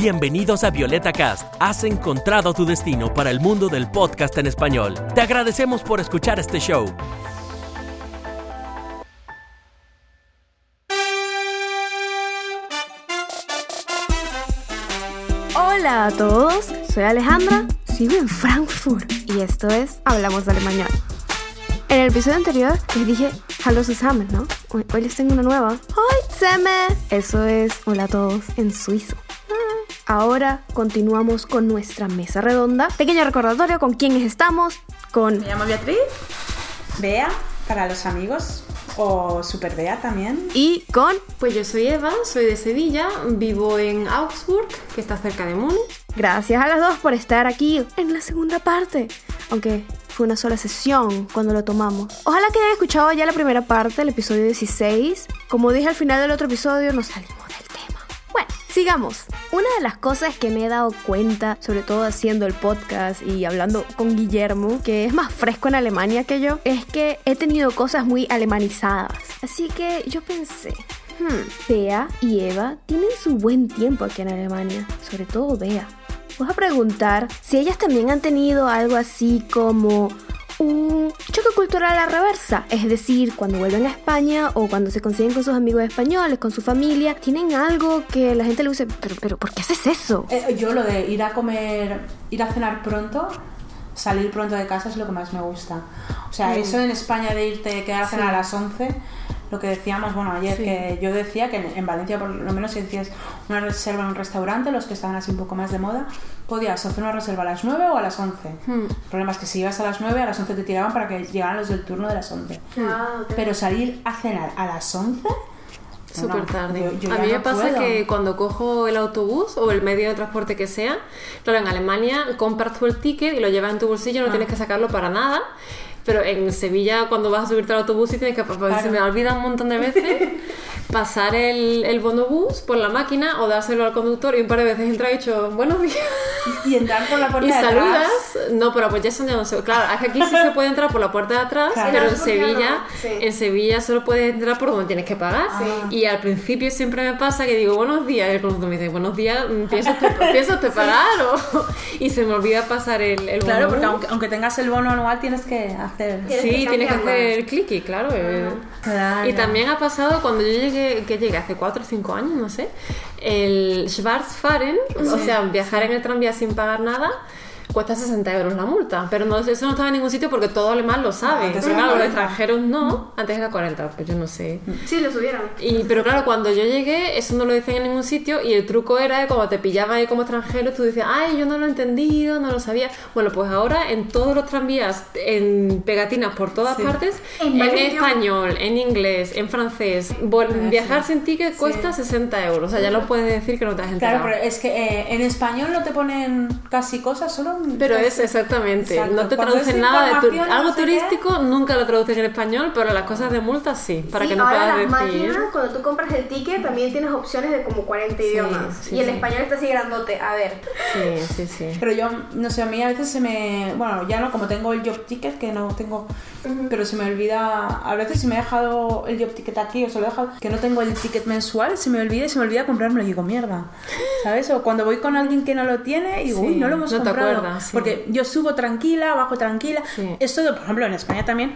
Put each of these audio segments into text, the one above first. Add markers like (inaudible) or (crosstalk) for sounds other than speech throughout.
Bienvenidos a Violeta Cast. Has encontrado tu destino para el mundo del podcast en español. Te agradecemos por escuchar este show. Hola a todos, soy Alejandra, sigo en Frankfurt y esto es Hablamos de Alemania. En el episodio anterior les dije Hallo zusammen, ¿no? Hoy, hoy les tengo una nueva. ¡Hoy zusammen! Eso es Hola a todos en suizo. Ah, Ahora continuamos con nuestra mesa redonda. Pequeño recordatorio con quiénes estamos. Con Me llamo Beatriz, Bea para los amigos, o Super Bea también. y con Pues yo soy Eva, soy de Sevilla, vivo en Augsburg, que está cerca de Múnich. Gracias a las dos por estar aquí en la segunda parte. Aunque fue una sola sesión cuando lo tomamos. Ojalá que hayan escuchado ya la primera parte, el episodio 16. Como dije al final del otro episodio, nos salimos del. Bueno, sigamos. Una de las cosas que me he dado cuenta, sobre todo haciendo el podcast y hablando con Guillermo, que es más fresco en Alemania que yo, es que he tenido cosas muy alemanizadas. Así que yo pensé, Hmm, Bea y Eva tienen su buen tiempo aquí en Alemania, sobre todo Bea. Voy a preguntar si ellas también han tenido algo así como un choque cultural a la reversa, es decir, cuando vuelven a España o cuando se consiguen con sus amigos españoles, con su familia, tienen algo que la gente le dice, pero, pero, ¿por qué haces eso? Eh, yo lo de ir a comer, ir a cenar pronto, salir pronto de casa es lo que más me gusta. O sea, eso en España de irte, quedar a cenar a las 11, lo que decíamos, bueno, ayer, Sí. que yo decía que en, en Valencia, por lo menos si decías una reserva en un restaurante, los que estaban así un poco más de moda, podías hacer una reserva a las 9 o a las 11. Hmm. El problema es que si ibas a las 9, a las 11 te tiraban para que llegaran los del turno de las 11. Pero salir a cenar a las 11... Súper no, tarde. yo- yo a mí me no pasa puedo. que cuando cojo el autobús o el medio de transporte que sea, claro, en Alemania compras tú el ticket y lo llevas en tu bolsillo, Ah. no tienes que sacarlo para nada. Pero en Sevilla, cuando vas a subirte al autobús, sí tienes que, porque se me olvida un montón de veces, (laughs) pasar el, el bonobús por la máquina o dárselo al conductor y un par de veces entra y dicho, buenos (laughs) días. Y entrar por la puerta Y de atrás. saludas. No, pero pues ya eso ya no sé. Claro, que aquí sí se puede entrar por la puerta de atrás, Claro. pero en ¿por qué Sevilla, no? Sí. en Sevilla solo puedes entrar por donde tienes que pagar. Y al principio siempre me pasa que digo buenos días y el conductor me dice buenos días, ¿piensas usted, (laughs) ¿piensa usted pagar? O- (laughs) y se me olvida pasar el, el Claro, bonobús. porque aunque, aunque tengas el bono anual tienes que hacer. Sí, tienes que hacer el clicky, claro. eh. Claro. Y también ha pasado cuando yo llegué, que llegué hace 4 o 5 años, no sé, el Schwarzfahren, o sea, viajar en el tranvía sin pagar nada, cuesta 60 euros la multa. Pero no, eso no estaba en ningún sitio porque todo alemán lo sabe. pero era claro, los 40. extranjeros no, antes era 40, pues yo no sé. Sí, lo subieron. Y, pero claro, cuando yo llegué, eso no lo decían en ningún sitio y el truco era que cuando te pillaban ahí como extranjero, tú decías, ay, yo no lo he entendido, no lo sabía. Bueno, pues ahora en todos los tranvías, en pegatinas por todas partes, en, español, en inglés, en francés, viajar sin ticket cuesta 60 euros. O sea, ya lo puedes decir que no te has enterado. Claro, pero es que eh, en español no te ponen casi cosas, solo. Pero es exactamente, Exacto. no te traducen nada de tu- algo no sé qué. turístico, nunca lo traducen en español, pero las cosas de multa sí, para Sí, que no ahora puedas las decir. máquinas, cuando tú compras el ticket, también tienes opciones de como 40 idiomas. sí, y el sí. español está así grandote. A ver. Sí, sí, sí. Pero yo, no sé, a mí a veces se me. Bueno, ya no, como tengo el job ticket, que no tengo. Pero se me olvida. A veces si me he dejado el job ticket aquí, o se lo he dejado. Que no tengo el ticket mensual, se me olvida y se me olvida comprármelo. Y digo, mierda. (laughs) ¿Sabes? O cuando voy con alguien que no lo tiene, digo, Sí, uy, no lo hemos no te comprado. acuerdas, sí. Porque yo subo tranquila, bajo tranquila. Sí. Esto, por ejemplo, en España también,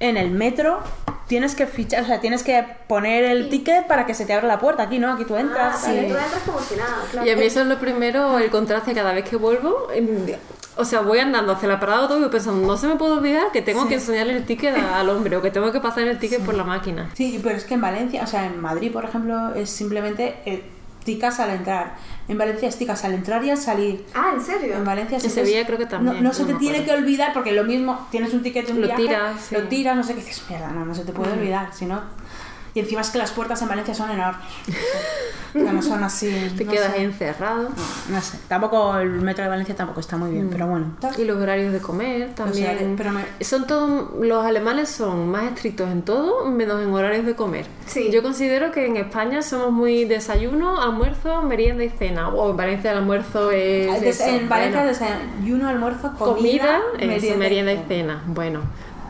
en el metro. Tienes que fichar, o sea, tienes que poner el ticket para que se te abra la puerta. Aquí no, aquí tú entras. sí. y- tú entras como si nada, claro. Y a mí eso es lo primero, el contraste cada vez que vuelvo. O sea, voy andando hacia la parada de autobús pensando, no se me puede olvidar que tengo que enseñarle el ticket al hombre o que tengo que pasar el ticket por la máquina. Sí, pero es que en Valencia, o sea, en Madrid, por ejemplo, es simplemente eh, ticas al entrar. En Valencia es ticas al entrar y al salir. Ah, ¿en serio? En Valencia En sí Sevilla es- creo que no- también, No, se no te me tiene que olvidar porque lo mismo, tienes un ticket de un Lo viaje, tiras, sí. lo tiras, no sé qué dices, mierda, no, no se te puede olvidar, si no... Y encima es que las puertas en Valencia son enormes. O sea, no son así... Te no quedas sé. ahí encerrado. No sé, tampoco el metro de Valencia tampoco está muy bien, pero bueno. Y los horarios de comer también. horarios, pero me- Son todos, los alemanes son más estrictos en todo, menos en horarios de comer. Sí. Yo considero que en España somos muy desayuno, almuerzo, merienda y cena. O en Valencia el almuerzo es. Des- eso, en Valencia bueno. desayuno, almuerzo, comida, comida, eso, merienda, y cena. Bueno,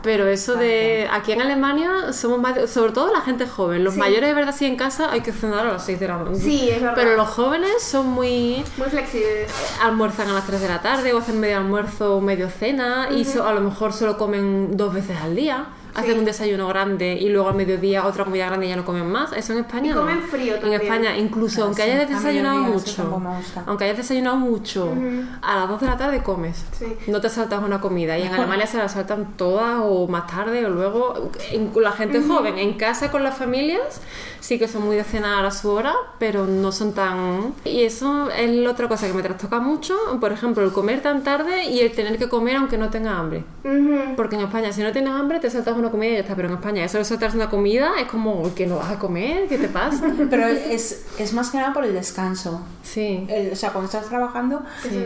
Pero eso de. Aquí en Alemania somos más. sobre todo la gente joven. Los Sí. mayores, de verdad, sí en casa hay que cenar a las 6 de la mañana. Sí, es verdad. Pero los jóvenes son muy. Muy flexible. almuerzan a las 3 de la tarde o hacen medio almuerzo o medio cena y so- a lo mejor solo comen dos veces al día. Hacen Sí. un desayuno grande y luego al mediodía otra comida grande y ya no comen más. Eso en España Y no. comen frío En también. España, incluso Ah, aunque sí, hayas a desayunado mucho, aunque hayas desayunado mucho, a las 2 de la tarde comes. Sí. No te saltas una comida. Y en (laughs) Alemania se la saltan todas o más tarde o luego. En- la gente joven, en casa con las familias, sí que son muy de cenar a su hora, pero no son tan. Y eso es la otra cosa que me trastoca mucho. Por ejemplo, el comer tan tarde y el tener que comer aunque no tengas hambre. Ujú. Porque en España, si no tienes hambre, te saltas una comida y ya está. Pero en España, eso de saltarse una comida es como que no vas a comer, ¿qué te pasa? (laughs) Pero es, es más que nada por el descanso. Sí. El- o sea, cuando estás trabajando,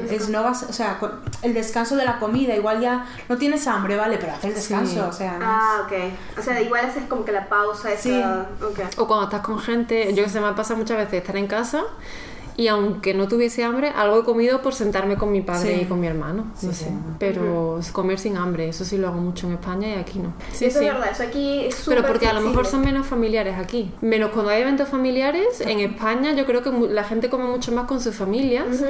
es no vas, o sea, el descanso de la comida, igual ya no tienes hambre, vale, pero haz el descanso, Sí. o sea, no Ah, ok. O sea, igual haces como que la pausa esa. Sí. Ok. O cuando estás con gente, yo que sé, me pasa muchas veces estar en casa y aunque no tuviese hambre, algo he comido por sentarme con mi padre Sí. y con mi hermano. No Sí, sé. sí. Pero comer sin hambre, eso sí lo hago mucho en España y aquí no. Sí, eso sí. es verdad, eso aquí es súper Pero porque a lo mejor son menos familiares aquí. Menos cuando hay eventos familiares, en España yo creo que la gente come mucho más con sus familias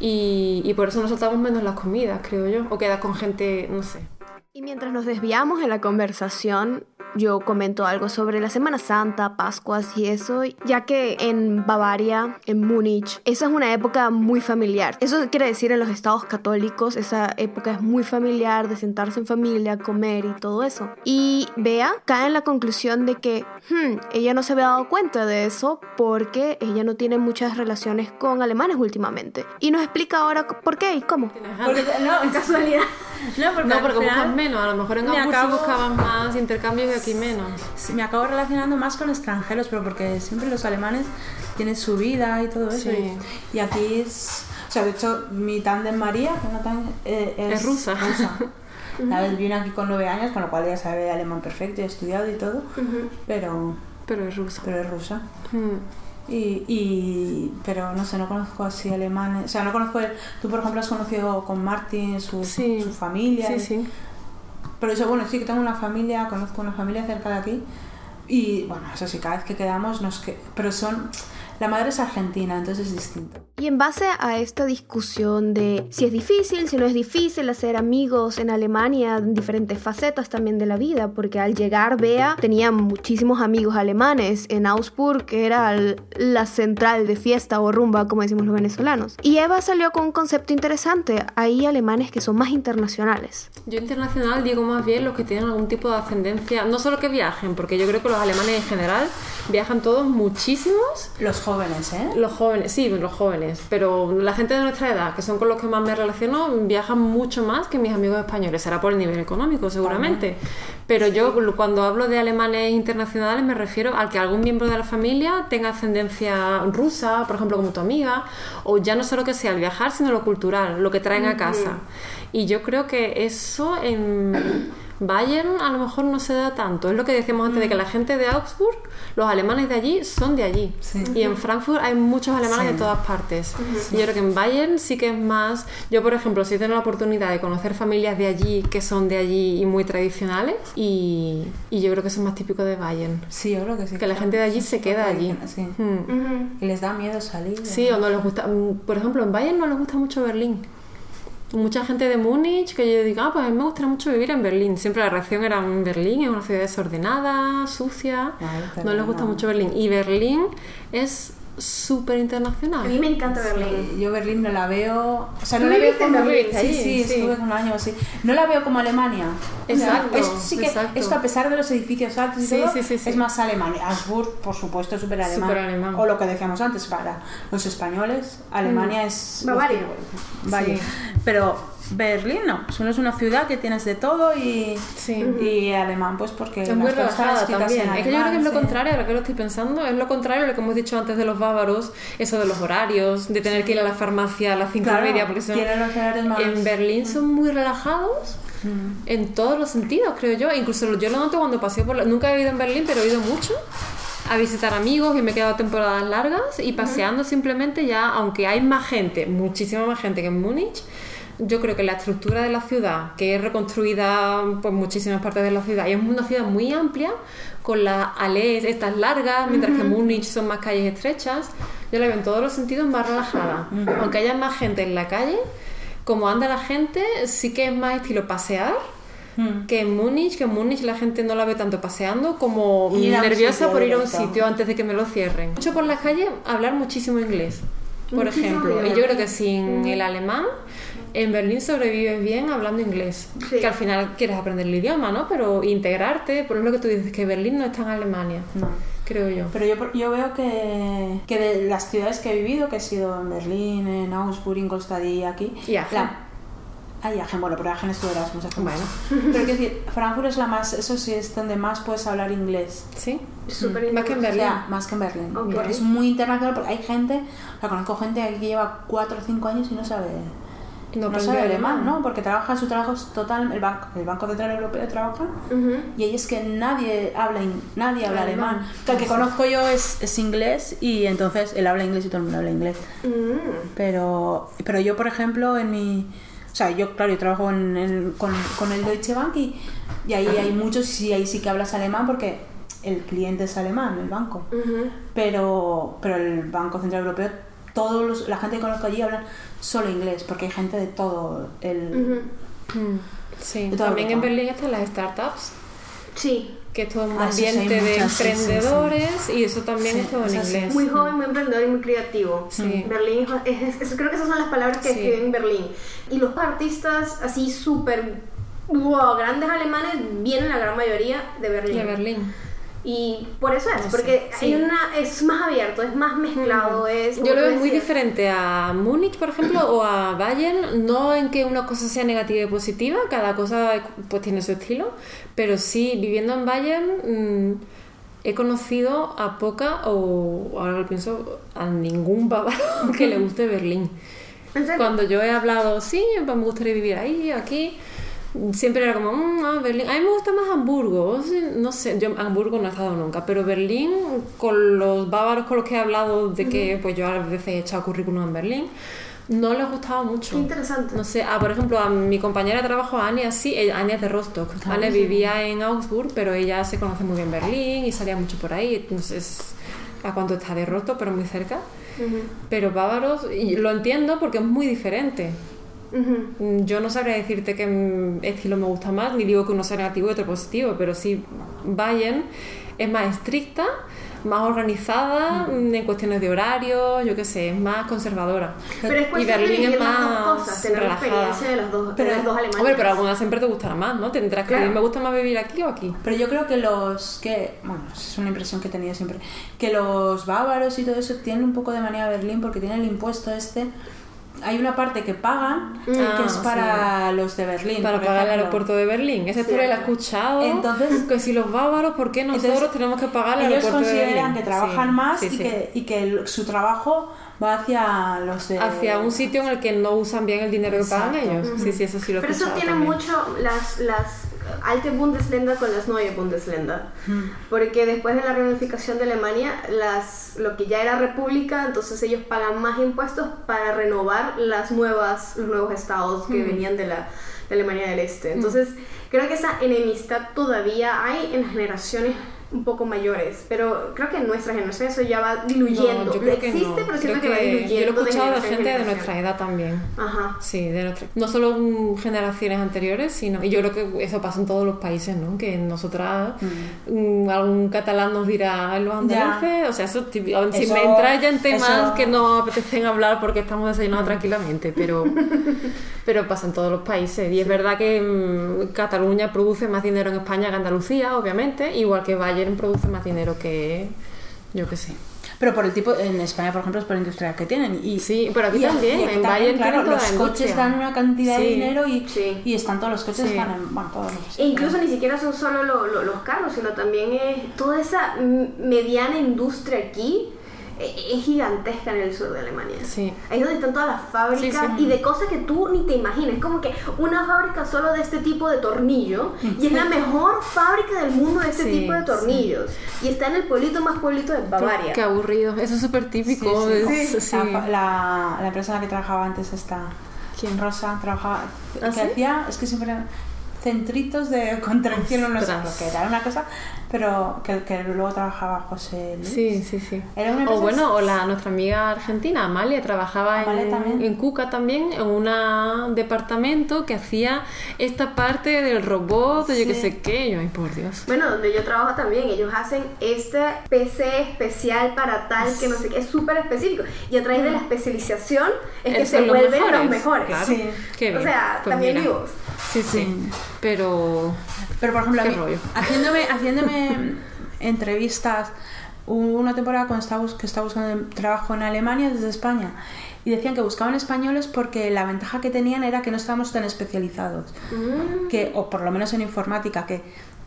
y, y por eso nos soltamos menos las comidas, creo yo. O quedas con gente, no sé. Y mientras nos desviamos en la conversación, yo comento algo sobre la Semana Santa, Pascuas y eso, ya que en Bavaria, en Múnich, esa es una época muy familiar. Eso quiere decir en los estados católicos, esa época es muy familiar, de sentarse en familia, comer y todo eso. Y Bea cae en la conclusión de que hmm, ella no se había dado cuenta de eso porque ella no tiene muchas relaciones con alemanes últimamente. Y nos explica ahora por qué y cómo. No, Casualidad. (laughs) no, porque, No, porque buscas menos. A lo mejor en me Hamburgo acabo- buscaban más intercambios y aquí menos. sí, me acabo relacionando más con extranjeros, pero porque siempre los alemanes tienen su vida y todo eso. Sí. Y, y aquí es. O sea, de hecho, mi tándem María, que no tan- eh, es, Es rusa. (laughs) La vez vino aquí con nueve años, con lo cual ya sabe alemán perfecto y ha estudiado y todo, pero, Pero es rusa. pero es rusa. Mm. Y, y- pero no sé, no conozco así alemanes. O sea, no conozco. el- tú, por ejemplo, has conocido con Martin, su, Sí. su familia. Sí, y- sí. Pero eso, bueno, sí que tengo una familia, conozco una familia cerca de aquí. Y bueno, eso sí, cada vez que quedamos, nos que... pero son. La madre es argentina, entonces es distinto. Y en base a esta discusión de si es difícil, si no es difícil hacer amigos en Alemania, en diferentes facetas también de la vida, porque al llegar Bea tenía muchísimos amigos alemanes en Augsburg, que era el- la central de fiesta o rumba, como decimos los venezolanos. Y Eva salió con un concepto interesante, hay alemanes que son más internacionales. Yo internacional digo más bien los que tienen algún tipo de ascendencia, no solo que viajen, porque yo creo que los alemanes en general viajan todos muchísimos. Los jóvenes, ¿eh? Los jóvenes, sí, los jóvenes, pero la gente de nuestra edad, que son con los que más me relaciono, viajan mucho más que mis amigos españoles. Será por el nivel económico, seguramente. Pero yo, cuando hablo de alemanes internacionales, me refiero al que algún miembro de la familia tenga ascendencia rusa, por ejemplo, como tu amiga, o ya no solo que sea el viajar, sino lo cultural, lo que traen a casa. Y yo creo que eso en Bayern a lo mejor no se da tanto. Es lo que decíamos antes de que la gente de Augsburg, los alemanes de allí son de allí. Sí. Y en Frankfurt hay muchos alemanes Sí. de todas partes. Y yo creo que en Bayern sí que es más. Yo, por ejemplo, sí tengo la oportunidad de conocer familias de allí que son de allí y muy tradicionales. Y, y yo creo que eso es más típico de Bayern. Sí, yo creo que sí. Que la gente de allí se queda allí. Hmm. Y les da miedo salir. Sí, o no les gusta. mm, Por ejemplo, en Bayern no les gusta mucho Berlín. Mucha gente de Múnich que yo digo, ah, pues a mí me gustaría mucho vivir en Berlín. Siempre la reacción era en Berlín, es una ciudad desordenada, sucia. Ay, no les gusta mucho Berlín. Y Berlín es súper A internacional. mí me encanta Berlín. Sí, Yo Berlín no la veo. O sea, ¿Tú no la veo como. Berlín? Sí, sí, sí. estuve un año así. No la veo como Alemania. Exacto, es- sí que exacto. esto, a pesar de los edificios altos y todo, es más alemán. Augsburg, por supuesto, es súper alemán. O lo que decíamos antes, para los españoles, Alemania es. Bavaria. Vale. Pero Berlín no. Solo es una ciudad que tienes de todo y. Sí. Y alemán, pues porque. Es muy relajada también. Es que yo creo que es lo sí. contrario, ahora que lo estoy pensando, es lo contrario a lo que hemos dicho antes de los bávaros, eso de los horarios, de tener que ir a la farmacia a las cinco Claro, y media, porque son- los En Berlín son muy relajados en todos los sentidos, creo yo. Incluso yo lo noto cuando paseo por... la- Nunca he vivido en Berlín, pero he ido mucho a visitar amigos y me he quedado temporadas largas y paseando simplemente ya, aunque hay más gente, muchísima más gente que en Múnich, yo creo que la estructura de la ciudad, que es reconstruida por muchísimas partes de la ciudad, y es una ciudad muy amplia, con las alees estas largas, mientras que Múnich son más calles estrechas, yo la veo en todos los sentidos más relajada. Aunque haya más gente en la calle, como anda la gente, sí que es más estilo pasear. Que en Múnich, que en Múnich la gente no la ve tanto paseando como nerviosa por ir a un sitio antes de que me lo cierren. Mucho por las calles hablar muchísimo inglés, por Muchísimo ejemplo. Y yo creo que sin el alemán, en Berlín sobrevives bien hablando inglés. Sí. Que al final quieres aprender el idioma, ¿no? Pero integrarte, por lo que tú dices, que Berlín no está en Alemania, No. creo yo. Pero yo, yo veo que, que de las ciudades que he vivido, que he sido en Berlín, en Augsburg, Ingolstadt y aquí... Y Aachen. la- Ah, y Aachen, bueno, pero Aachen es tu Erasmus. Bueno. Pero quiero decir, Frankfurt es la más... Eso sí es donde más puedes hablar inglés. ¿Sí? Súper Más que en Berlín. sea, más que en Berlín. Ok. Porque es muy internacional, porque hay gente... O sea, conozco gente aquí que lleva 4 o 5 años y no sabe... No No, sabe alemán. ¿no? Porque trabaja, su trabajo es total... El Banco, el banco Central Europeo trabaja y ahí es que nadie habla, nadie habla Alemán. alemán. O sea, el que conozco yo es, es inglés y entonces él habla inglés y todo el mundo habla inglés. Mm. Pero, pero yo, por ejemplo, en mi... O sea, yo, claro, yo trabajo en- con, con el Deutsche Bank y, y ahí hay muchos y ahí sí que hablas alemán porque el cliente es alemán, el banco. Pero, pero el Banco Central Europeo, todos los- la gente que conozco allí hablan solo inglés porque hay gente de todo el... Mm, Sí, De toda también en. Berlín están las startups, Sí, que es todo un Ah, sí, sí, ambiente de muchas, sí, sí, sí. emprendedores y eso también Sí, es todo en inglés. muy joven, muy emprendedor y muy creativo. Sí. Berlín, es, es- es- creo que esas son las palabras que Sí. escriben Berlín. Y los artistas así súper wow, grandes alemanes vienen la gran mayoría de Berlín. De Berlín. Y por eso es, No porque sí. hay una, es más abierto, es más mezclado, es... como Yo lo veo muy diferente a Múnich, por ejemplo, o a Bayern, no en que una cosa sea negativa y positiva, cada cosa pues tiene su estilo, pero sí, viviendo en Bayern mm, he conocido a poca, o ahora lo pienso, a ningún bávaro (laughs) que le guste Berlín. Cuando yo he hablado, sí, pues me gustaría vivir ahí, aquí, siempre era como, "Mm, ah, Berlín. A mí me gusta más Hamburgo, no sé, yo Hamburgo no he estado nunca, pero Berlín, con los bávaros con los que he hablado, de que pues yo a veces he echado currículum en Berlín, no les gustaba mucho. Qué interesante. No sé, ah, por ejemplo, a mi compañera de trabajo, Ania, sí, ella- Ania es de Rostock. Ania vivía en Augsburg, pero ella se conoce muy bien Berlín y salía mucho por ahí. Entonces, ¿a cuánto está de Rostock? Pero muy cerca. Pero bávaros, y lo entiendo porque es muy diferente. Yo no sabría decirte qué mm, estilo me gusta más, ni digo que uno sea negativo y otro positivo, pero sí, Bayern es más estricta, más organizada en cuestiones de horario, yo qué sé, es más conservadora. Pero es y cuestión de Berlín es vivir las dos más cosas, tener la relajada. experiencia de las dos, de Pero- las dos Alemanias. Hombre, pero alguna siempre te gustará más, ¿no? Tendrás que Claro. decir, me gusta más vivir aquí o aquí. Pero yo creo que los que, bueno, es una impresión que he tenido siempre, que los bávaros y todo eso tienen un poco de manía a Berlín porque tienen el impuesto este. Hay una parte que pagan que Ah, es para los de Berlín. Para pagar el aeropuerto de Berlín. Esa historia la he escuchado. Entonces- que si los bávaros, ¿por qué nosotros Entonces, tenemos que pagar el Ellos aeropuerto de Berlín? consideran que trabajan Sí, más sí, y, sí. Que, y que el- su trabajo va hacia los de... Hacia un sitio en el que no usan bien el dinero que pagan ellos. Sí, sí, eso sí lo Pero eso tiene también. mucho las, las Alte Bundesländer con las Neue Bundesländer. Porque después de la reunificación de Alemania, las, lo que ya era república, entonces ellos pagan más impuestos para renovar las nuevas, los nuevos estados que venían de la de Alemania del Este. Entonces, creo que esa enemistad todavía hay en las generaciones un poco mayores, pero creo que en nuestra generación eso ya va diluyendo. No, yo creo que Existe, no. pero siento Creo que, va diluyendo. Yo lo he de escuchado de en gente de nuestra edad también. Ajá. Sí, de nuestra... no solo mm, generaciones anteriores, sino... Y yo creo que eso pasa en todos los países, ¿no? Que nosotras, mm, algún catalán nos dirá los Ya. andaluces, o sea, eso, si Eso- me entras ya en temas eso- que no apetecen hablar porque estamos desayunando tranquilamente, pero, (laughs) pero pasa en todos los países. Y es verdad que mm, Cataluña produce más dinero en España que Andalucía, obviamente, igual que Bayern produce más dinero que... Yo qué sé. Pero por el tipo, en España, por ejemplo, es por la industria que tienen. Y, Sí, pero aquí y también, en también, Bayern claro, los la coches dan una cantidad de Sí. dinero y, Sí. y están todos los coches Sí. están en, bueno, todos los- E incluso ni siquiera son solo lo- lo- los carros, sino también es toda esa mediana industria aquí es gigantesca en el sur de Alemania. Sí. Ahí es donde están todas las fábricas Sí, sí. y de cosas que tú ni te imaginas. Es como que una fábrica solo de este tipo de tornillo y es la mejor fábrica del mundo de este Sí, tipo de tornillos. Y está en el pueblito más pueblito de Bavaria. Qué aburrido, eso es súper típico. Sí, sí. es- sí. La, la- la la que trabajaba antes está ¿Quién? Rosa trabajaba, ¿Ah, que sí? hacía, es que siempre centritos de (laughs) contracción, o no sé que era, una cosa, pero que, que luego trabajaba José Luis. Sí, sí, sí. Era una O empresa- bueno, o la nuestra amiga argentina, Amalia, trabajaba Amalia en, también. en Cuca también, en un departamento que hacía esta parte del robot, de yo que Sí. sé qué. Yo, ay, por Dios. Bueno, donde yo trabajo también, ellos hacen este PC especial para tal que no sé qué, es súper específico. Y a través de la especialización es que se son los vuelven mejores, los mejores. Claro. Sí. Qué O bien. sea, Pues también mira. vivos. Sí, sí. Pero. Pero por ejemplo, a Qué mí, rollo. haciéndome, (laughs) haciéndome entrevistas, hubo una temporada cuando estaba, que estaba buscando trabajo en Alemania desde España y decían que buscaban españoles porque la ventaja que tenían era que no estábamos tan especializados, que, o por lo menos en informática, que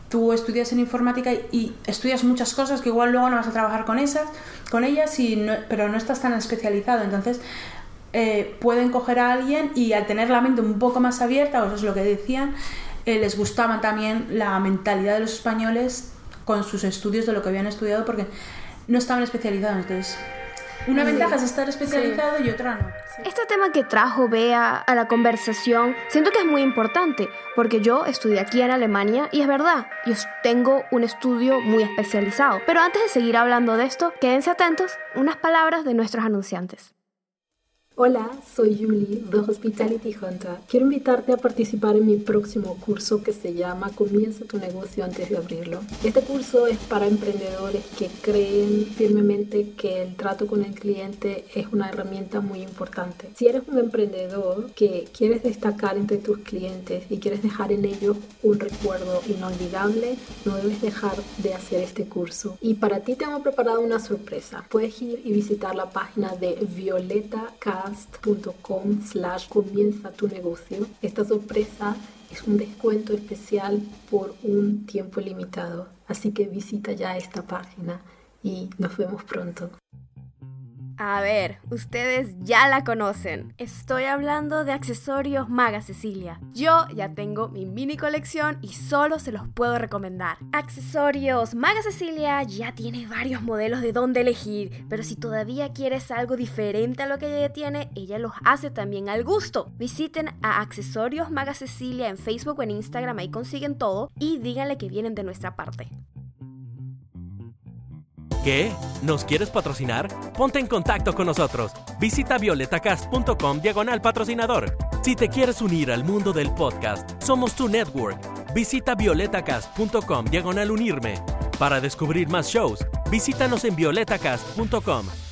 tú estudias en informática y, y estudias muchas cosas que igual luego no vas a trabajar con esas, con ellas, y no- pero no estás tan especializado. Entonces, eh, pueden coger a alguien y al tener la mente un poco más abierta, o eso es lo que decían, eh, les gustaba también la mentalidad de los españoles con sus estudios de lo que habían estudiado porque no estaban especializados. Entonces, una ventaja es estar especializado y otra no. Este tema que trajo Bea a la conversación, siento que es muy importante, porque yo estudié aquí en Alemania y es verdad, yo tengo un estudio muy especializado. Pero antes de seguir hablando de esto, quédense atentos, unas palabras de nuestros anunciantes. Hola, soy Yuli de Hospitality Hunter. Quiero invitarte a participar en mi próximo curso que se llama Comienza tu negocio antes de abrirlo. Este curso es para emprendedores que creen firmemente que el trato con el cliente es una herramienta muy importante. Si eres un emprendedor que quieres destacar entre tus clientes y quieres dejar en ellos un recuerdo inolvidable, no debes dejar de hacer este curso. Y para ti tengo preparado una sorpresa. Puedes ir y visitar la página de violetacast.com slash comienza tu negocio. Esta sorpresa es un descuento especial por un tiempo limitado. Así que visita ya esta página y nos vemos pronto. A ver, ustedes ya la conocen. Estoy hablando de accesorios Maga Cecilia. Yo ya tengo mi mini colección y solo se los puedo recomendar. Accesorios Maga Cecilia ya tiene varios modelos de dónde elegir, pero si todavía quieres algo diferente a lo que ella tiene, ella los hace también al gusto. Visiten a Accesorios Maga Cecilia en Facebook o en Instagram, ahí consiguen todo y díganle que vienen de nuestra parte. ¿Qué? ¿Nos quieres patrocinar? Ponte en contacto con nosotros. Visita violetacast.com diagonal patrocinador. Si te quieres unir al mundo del podcast, somos tu network. Visita violetacast.com diagonal unirme. Para descubrir más shows, visítanos en violetacast.com.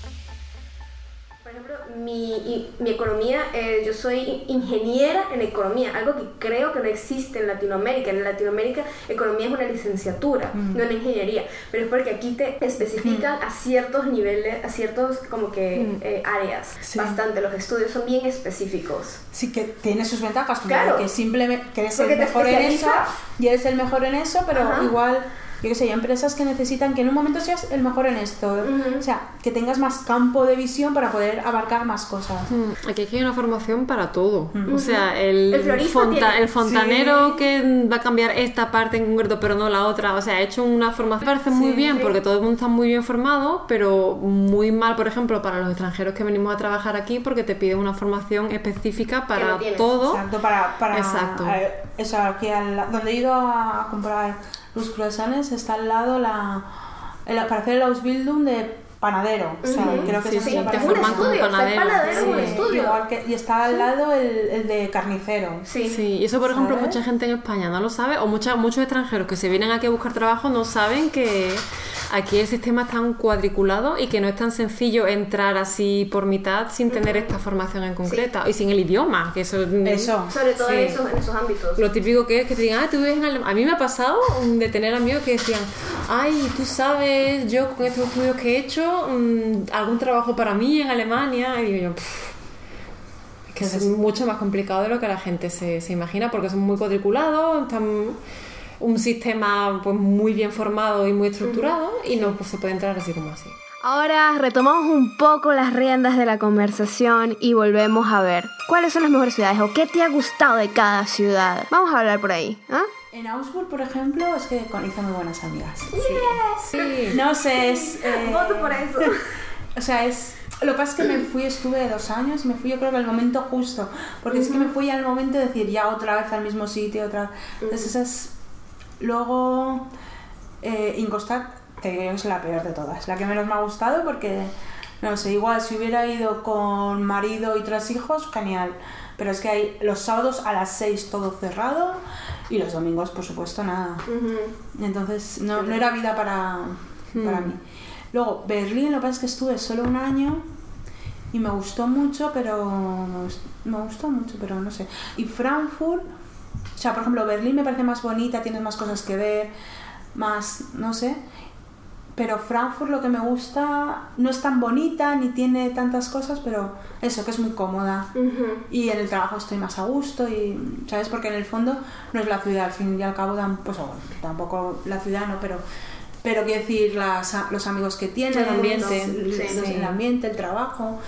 Mi, mi economía, eh, yo soy ingeniera en economía, algo que creo que no existe en Latinoamérica. En Latinoamérica, economía es una licenciatura, no una ingeniería. Pero es porque aquí te especifican a ciertos niveles, a ciertos como que eh, áreas. Sí. Bastante, los estudios son bien específicos. Sí que tiene sus ventajas, Claro. que simplemente que eres Porque el te mejor en eso y eres el mejor en eso, pero Ajá. igual, yo qué sé, hay empresas que necesitan que en un momento seas el mejor en esto. O sea, que tengas más campo de visión para poder abarcar más cosas. Mm, Aquí hay una formación para todo. O sea, el, El florista fonta- tiene- el fontanero Sí. que va a cambiar esta parte en concreto, pero no la otra. O sea, ha hecho una formación. Me parece muy bien porque todo el mundo está muy bien formado, pero muy mal, por ejemplo, para los extranjeros que venimos a trabajar aquí porque te piden una formación específica para todo. Exacto, para, para Exacto. eh, eso, aquí al donde he ido a comprar los croissants está al lado la, el, para hacer el Ausbildung de panadero. O sea, creo que Sí, sí, es te forman como panadero. panadero es un Sí, estudio. igual que- y está al lado el, el de carnicero. Sí. Sí, y eso por ejemplo mucha gente en España no lo sabe, o mucha- muchos extranjeros que se vienen aquí a buscar trabajo no saben que aquí el sistema es tan cuadriculado y que no es tan sencillo entrar así por mitad sin tener esta formación en concreta y sin el idioma, que eso... Eso. Sobre todo Sí. en, esos, en esos ámbitos. Lo típico que es que te digan, ah, tú vives en Alemania. A mí me ha pasado mm, de tener amigos que decían, ay, tú sabes, yo con estos estudios que he hecho, mm, algún trabajo para mí en Alemania. Y digo yo, "Pff, es que es mucho más complicado de lo que la gente se, se imagina porque son muy cuadriculados, están un sistema pues muy bien formado y muy estructurado y no pues, se puede entrar así como así. Ahora retomamos un poco las riendas de la conversación y volvemos a ver cuáles son las mejores ciudades o qué te ha gustado de cada ciudad. Vamos a hablar por ahí. ¿ah? En Augsburg, por ejemplo, es que hice muy buenas amigas. Sí. No sé, es... (laughs) eh, Voto por eso. (laughs) O sea, es. Lo que pasa es que me fui, estuve dos años y me fui, yo creo que al momento justo. Porque es que me fui al momento de decir ya otra vez al mismo sitio, otra vez. Entonces, esa es. Luego. Eh, Incostar, te digo que es la peor de todas. La que menos me ha gustado porque. No sé, igual si hubiera ido con marido y tres hijos, genial. Pero es que hay los sábados a las 6 todo cerrado y los domingos, por supuesto, nada. Entonces, no, no era vida para, para mí. Luego, Berlín, lo que pasa es que estuve solo un año y me gustó mucho, pero. Me gustó mucho, pero no sé. Y Frankfurt, o sea, por ejemplo, Berlín me parece más bonita, tienes más cosas que ver, más. no sé. Pero Frankfurt lo que me gusta no es tan bonita ni tiene tantas cosas, pero eso, que es muy cómoda. Y en el trabajo estoy más a gusto y, ¿sabes? Porque en el fondo no es la ciudad, al fin y al cabo, pues tampoco la ciudad, no, pero, pero quiero decir, las, los amigos que tiene, El ambiente, los- sí, los- sí. el ambiente, el trabajo.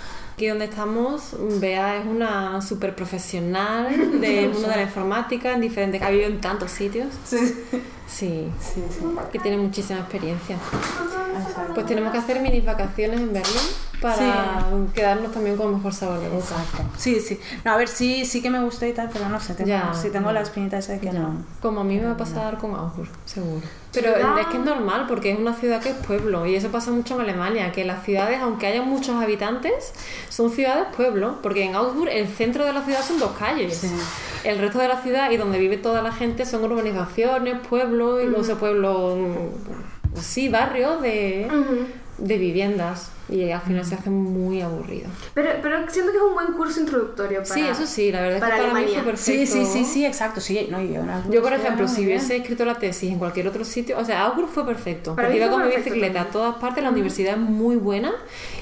Aquí donde estamos, Bea es una súper profesional del (laughs) mundo de la informática, en diferentes, ha vivido en tantos sitios. Sí, Sí, sí, sí. que tiene muchísima experiencia. Exacto. Pues tenemos que hacer mini vacaciones en Berlín para quedarnos también con mejor sabor de boca. Sí, sí. No, a ver, sí, sí que me gusta y tal, pero no sé, tengo, Ya, sí tengo ya. la espinita esa de que no. Como a mí me va a pasar con Augsburg, seguro. Pero Ciudad. es que es normal, porque es una ciudad que es pueblo, y eso pasa mucho en Alemania, que las ciudades, aunque haya muchos habitantes, son ciudades pueblo, porque en Augsburg el centro de la ciudad son dos calles. El resto de la ciudad y donde vive toda la gente son urbanizaciones, pueblos, y luego ese pueblo, sí, barrios de, de viviendas, y al final se hace muy aburrido. Pero, pero siento que es un buen curso introductorio para... Sí, eso sí, la verdad es que para mí Alemania. fue Sí, perfecto. sí, sí, sí, exacto. Sí, no, yo, no, Yo, por ejemplo, si hubiese escrito la tesis en cualquier otro sitio, o sea, Augsburg fue perfecto, Para porque iba fue con mi perfecto bicicleta a todas partes, la universidad es muy buena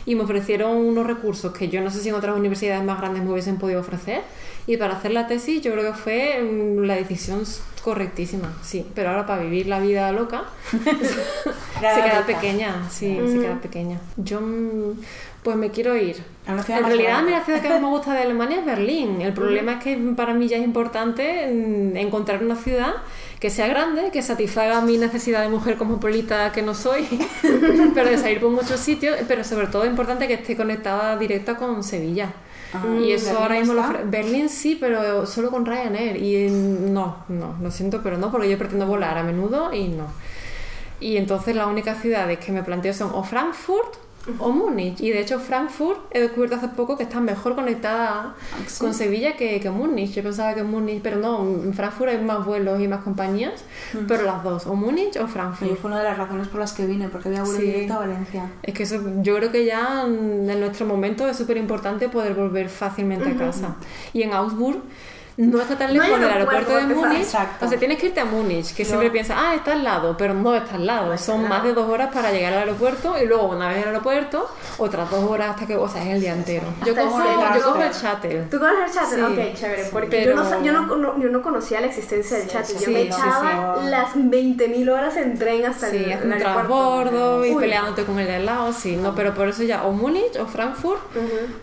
y me ofrecieron unos recursos que yo no sé si en otras universidades más grandes me hubiesen podido ofrecer. Y para hacer la tesis yo creo que fue mm, la decisión correctísima, sí. Pero ahora para vivir la vida loca (laughs) se queda loca. pequeña, sí, se queda pequeña. Yo mm, pues me quiero ir. A En realidad, a mí grande. la ciudad que más me gusta de Alemania es Berlín. El problema es que para mí ya es importante mm, encontrar una ciudad que sea grande, que satisfaga mi necesidad de mujer cosmopolita que no soy, (laughs) pero de salir por muchos sitios, pero sobre todo es importante que esté conectada directa con Sevilla. Ah, y eso ¿Berlín ahora mismo lo Berlín sí, pero solo con Ryanair. Y no, no, lo siento, pero no, porque yo pretendo volar a menudo y no. Y entonces las únicas ciudades que me planteo son o Frankfurt o Múnich. Y de hecho Frankfurt he descubierto hace poco que está mejor conectada con Sevilla que, que Múnich. Yo pensaba que Múnich, pero no, en Frankfurt hay más vuelos y más compañías, pero las dos, o Múnich o Frankfurt. fue una de las razones por las que vine, porque había vuelo Sí. directo a Valencia. Es que eso, yo creo que ya mm, en nuestro momento es súper importante poder volver fácilmente a casa. Y en Augsburg no está tan No lejos del aeropuerto, de. Múnich. O sea, tienes que irte a Múnich, que No. siempre piensas, ah, está al lado, pero no está al lado. Son más de dos horas para llegar al aeropuerto y luego, una vez en el aeropuerto, otras dos horas hasta que. O sea, es el día entero. Yo el cojo, centro. yo cojo el shuttle. ¿Tú conoces el shuttle? Sí. Ok, chévere. Porque Pero- yo, no, yo, no, cono- yo no conocía la existencia del shuttle. Yo sí, me sí, echaba sí. las 20.000 horas en tren hasta el, el un aeropuerto. transbordo y Uy. peleándote con el de al lado, sí, no, pero por eso ya o Múnich o Frankfurt,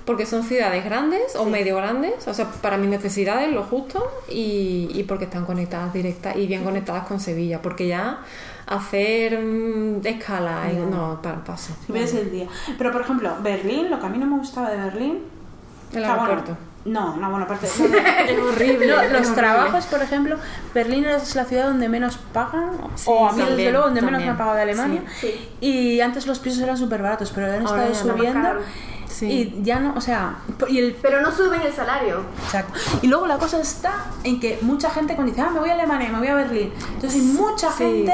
porque son ciudades grandes o medio grandes, o sea, para mis necesidades lo justo y, y porque están conectadas directas y bien conectadas con Sevilla, porque ya hacer mm, escala, y- no, para paso. Si ves el día. Pero, por ejemplo, Berlín, lo que a mí no me gustaba de Berlín... El o sea, bueno, aeropuerto. no, no, bueno, aparte... (laughs) Es horrible. No, los horrible. trabajos, por ejemplo, Berlín es la ciudad donde menos pagan, Sí, o a mí desde luego donde menos me ha pagado de Alemania. Sí. Y antes los pisos eran súper baratos, pero han Ahora estado ya no. subiendo. Sí. Y ya no, o sea, y el Pero no suben el salario. Exacto. Y luego la cosa está en que mucha gente cuando dice, ah, me voy a Alemania, me voy a Berlín. Entonces hay mucha Sí. gente.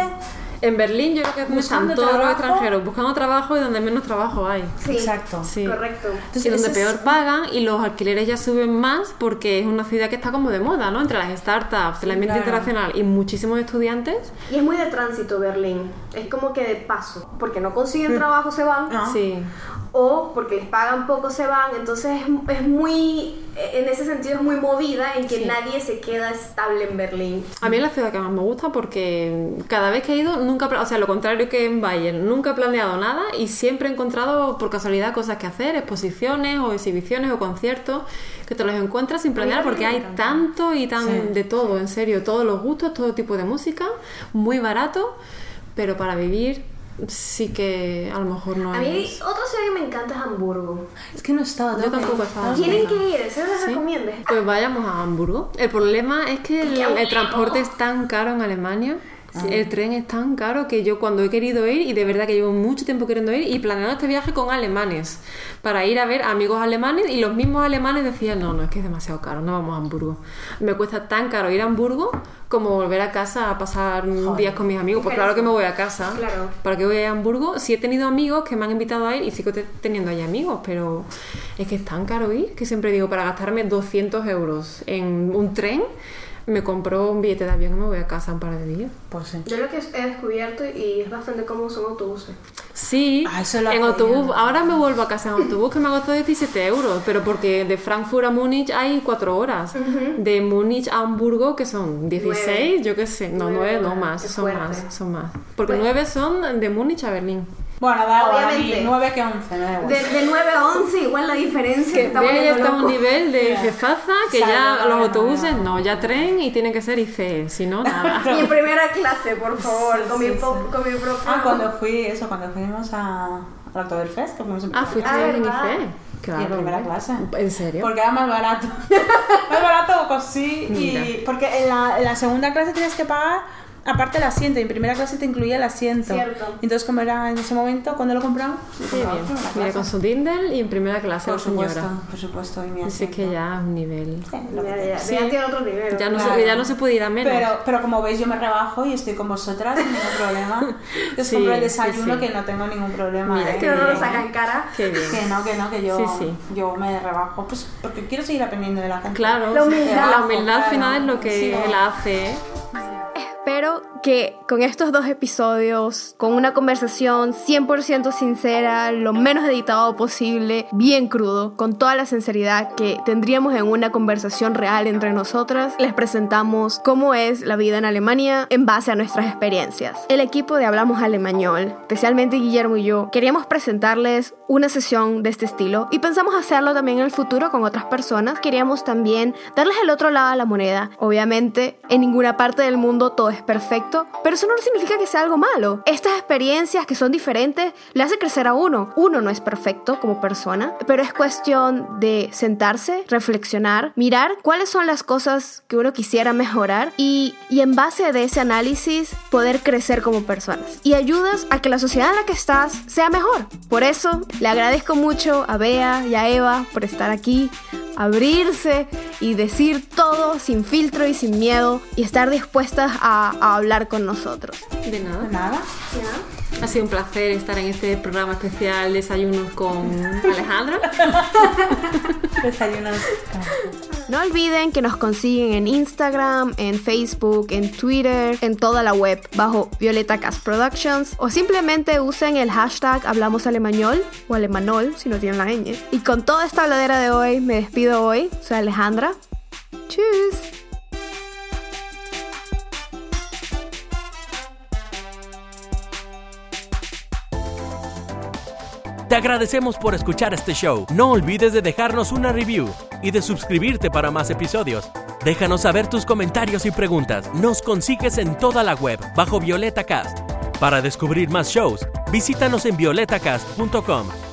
En Berlín yo creo que es donde están Buscando todos los extranjeros buscando trabajo y donde menos trabajo hay. Sí. Exacto. Sí. Correcto. Entonces, y donde es- peor pagan y los alquileres ya suben más porque es una ciudad que está como de moda, ¿no? Entre las startups, el ambiente claro. internacional y muchísimos estudiantes. Y es muy de tránsito Berlín. Es como que de paso. Porque no consiguen trabajo, se van. No. Sí. O porque les pagan poco, se van. Entonces es, es muy. En ese sentido es muy movida en que Sí. nadie se queda estable en Berlín. A mí es la ciudad que más me gusta porque cada vez que he ido, nunca, o sea, lo contrario que en Bayern, nunca he planeado nada y siempre he encontrado por casualidad cosas que hacer, exposiciones o exhibiciones o conciertos, que te los encuentras sin planear porque hay tanto y tan Sí. de todo, en serio, todos los gustos, todo tipo de música, muy barato, pero para vivir sí que a lo mejor no A mí es. otra ciudad que me encanta es Hamburgo. Es que no he estado. Yo tampoco estado. Tienen que ir, se los ¿Sí? recomiendo. Pues vayamos a Hamburgo. El problema es que el, transporte es tan caro en Alemania. El tren es tan caro que yo cuando he querido ir, y de verdad que llevo mucho tiempo queriendo ir, y planeando este viaje con alemanes, para ir a ver amigos alemanes, y los mismos alemanes decían, no, no, es que es demasiado caro, no vamos a Hamburgo. Me cuesta tan caro ir a Hamburgo como volver a casa a pasar días con mis amigos. Pues claro que me voy a casa. Claro. ¿Para qué voy a Hamburgo? Sí he tenido amigos que me han invitado a ir y sigo te- teniendo ahí amigos, pero es que es tan caro ir que siempre digo, para gastarme 200 euros en un tren, me compro un billete de avión y me voy a casa un par de días. Pues sí. Yo lo que he descubierto y es bastante cómodo son autobuses. Sí, Ah, eso lo en autobús. Ahora me vuelvo a casa en autobús que me ha costado 17 euros, pero porque de Frankfurt a Múnich hay 4 horas. De Múnich a Hamburgo, que son 16, Nueve. yo qué sé, no, Nueve 9 no más, son fuerte. más, son más. Porque Pues- 9 son de Múnich a Berlín. Bueno, da Obviamente. 9 que 11, me da igual. De, de 9 a 11 igual la diferencia. está ya está a un nivel de jefaza que Sabe, ya no, los no, autobuses no. no, ya tren y tiene que ser ICE, si no, nada. (laughs) Y en primera clase, por favor, con, mi sí, con mi propio... Ah, cuando fui, eso, cuando fuimos a, al Oktoberfest, que fuimos en ah, primera fuiste Ah, en. ICE. Y Claro. en primera clase. ¿En serio? Porque era más barato. (laughs) más barato, pues sí. Y porque en la, en la segunda clase tienes que pagar aparte el asiento. Y en primera clase te incluía el asiento. Cierto. Entonces, como era en ese momento, cuando lo compramos, compramos bien. Mira, con su Dindel y en primera clase, Por la supuesto, señora. por supuesto. Y mi Dice que ya es un nivel. Sí, Ya, ya, Sí. ya tiene otro nivel. Ya no, Claro. se, ya no se puede ir a menos. Pero, pero como veis, yo me rebajo y estoy con vosotras sin ningún problema. (laughs) Yo Sí, compro el sí, desayuno sí. que no tengo ningún problema. Mira, ¿eh? Que no lo saca en cara. Qué bien. Que no, que no, que yo, Sí, sí. yo me rebajo. Pues porque quiero seguir aprendiendo de la gente. Claro, La sí, humildad. la humildad al final es lo que Sí, la hace. ¿eh? Espero que con estos dos episodios, con una conversación 100% sincera, lo menos editado posible, bien crudo, con toda la sinceridad que tendríamos en una conversación real entre nosotras, les presentamos cómo es la vida en Alemania en base a nuestras experiencias. El equipo de Hablamos Alemañol, especialmente Guillermo y yo, queríamos presentarles una sesión de este estilo y pensamos hacerlo también en el futuro con otras personas. Queríamos también darles el otro lado a la moneda. Obviamente, en ninguna parte del mundo todo es perfecto, pero eso no significa que sea algo malo. Estas experiencias que son diferentes le hacen crecer a uno. Uno no es perfecto como persona, pero es cuestión de sentarse, reflexionar, mirar cuáles son las cosas que uno quisiera mejorar y, y en base de ese análisis poder crecer como personas. Y ayudas a que la sociedad en la que estás sea mejor. Por eso le agradezco mucho a Bea y a Eva por estar aquí, abrirse y decir todo sin filtro y sin miedo y estar dispuestas a, a hablar con nosotros. De nada. Nada. Ha sido un placer estar en este programa especial Desayunos con Alejandra. (laughs) Desayunos. No olviden que nos consiguen en Instagram, en Facebook, en Twitter, en toda la web bajo Violeta Cast Productions o simplemente usen el hashtag Hablamos Alemañol o Alemanol si no tienen la ñ. Y con toda esta habladera de hoy me despido hoy. Soy Alejandra. Tschüss. Te agradecemos por escuchar este show. No olvides de dejarnos una review y de suscribirte para más episodios. Déjanos saber tus comentarios y preguntas. Nos consigues en toda la web bajo Violeta Cast. Para descubrir más shows, visítanos en violetacast.com.